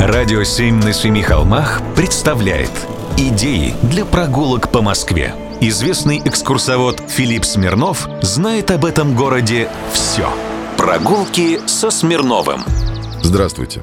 Радио «Семь на семи холмах» представляет Идеи для прогулок по Москве. Известный экскурсовод Филипп Смирнов знает об этом городе все. Прогулки со Смирновым. Здравствуйте.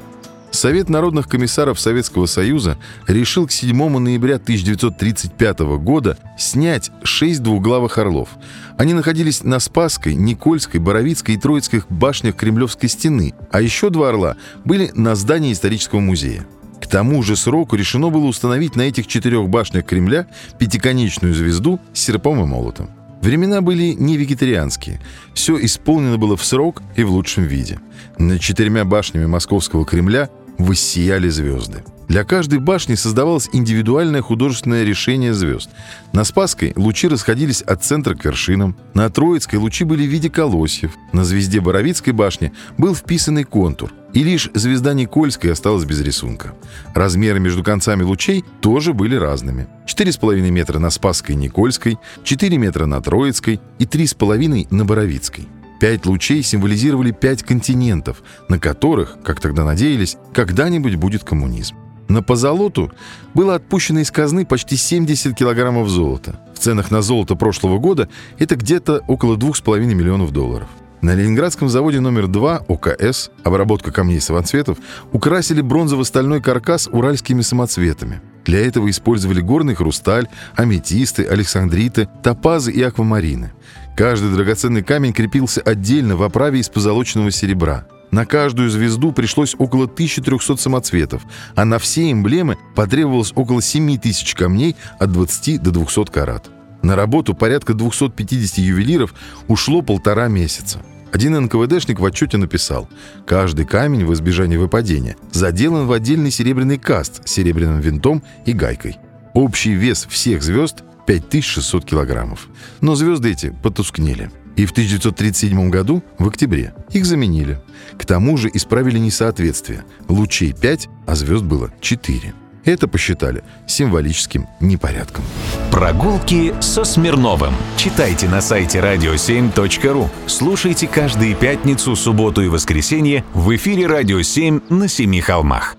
Совет народных комиссаров Советского Союза решил к 7 ноября 1935 года снять шесть двуглавых орлов. Они находились на Спасской, Никольской, Боровицкой и Троицких башнях Кремлевской стены, а еще два орла были на здании исторического музея. К тому же сроку решено было установить на этих четырех башнях Кремля пятиконечную звезду с серпом и молотом. Времена были не вегетарианские. Все исполнено было в срок и в лучшем виде. Над четырьмя башнями Московского Кремля воссияли звезды. Для каждой башни создавалось индивидуальное художественное решение звезд. На Спасской лучи расходились от центра к вершинам, на Троицкой лучи были в виде колосьев, на звезде Боровицкой башни был вписанный контур, и лишь звезда Никольской осталась без рисунка. Размеры между концами лучей тоже были разными. 4,5 метра на Спасской и Никольской, 4 метра на Троицкой и 3,5 на Боровицкой. Пять лучей символизировали пять континентов, на которых, как тогда надеялись, когда-нибудь будет коммунизм. На позолоту было отпущено из казны почти 70 килограммов золота. В ценах на золото прошлого года это где-то около 2,5 миллионов долларов. На Ленинградском заводе номер 2 ОКС «Обработка камней самоцветов» украсили бронзово-стальной каркас уральскими самоцветами. Для этого использовали горный хрусталь, аметисты, александриты, топазы и аквамарины. Каждый драгоценный камень крепился отдельно в оправе из позолоченного серебра. На каждую звезду пришлось около 1300 самоцветов, а на все эмблемы потребовалось около 7000 камней от 20 до 200 карат. На работу порядка 250 ювелиров ушло полтора месяца. Один НКВДшник в отчете написал, каждый камень в избежание выпадения заделан в отдельный серебряный каст с серебряным винтом и гайкой. Общий вес всех звезд 5600 килограммов. Но звезды эти потускнели. И в 1937 году, в октябре, их заменили. К тому же исправили несоответствие. Лучей 5, а звезд было 4. Это посчитали символическим непорядком. Прогулки со Смирновым. Читайте на сайте radio7.ru. Слушайте каждые пятницу, субботу и воскресенье в эфире «Радио 7» на Семи холмах.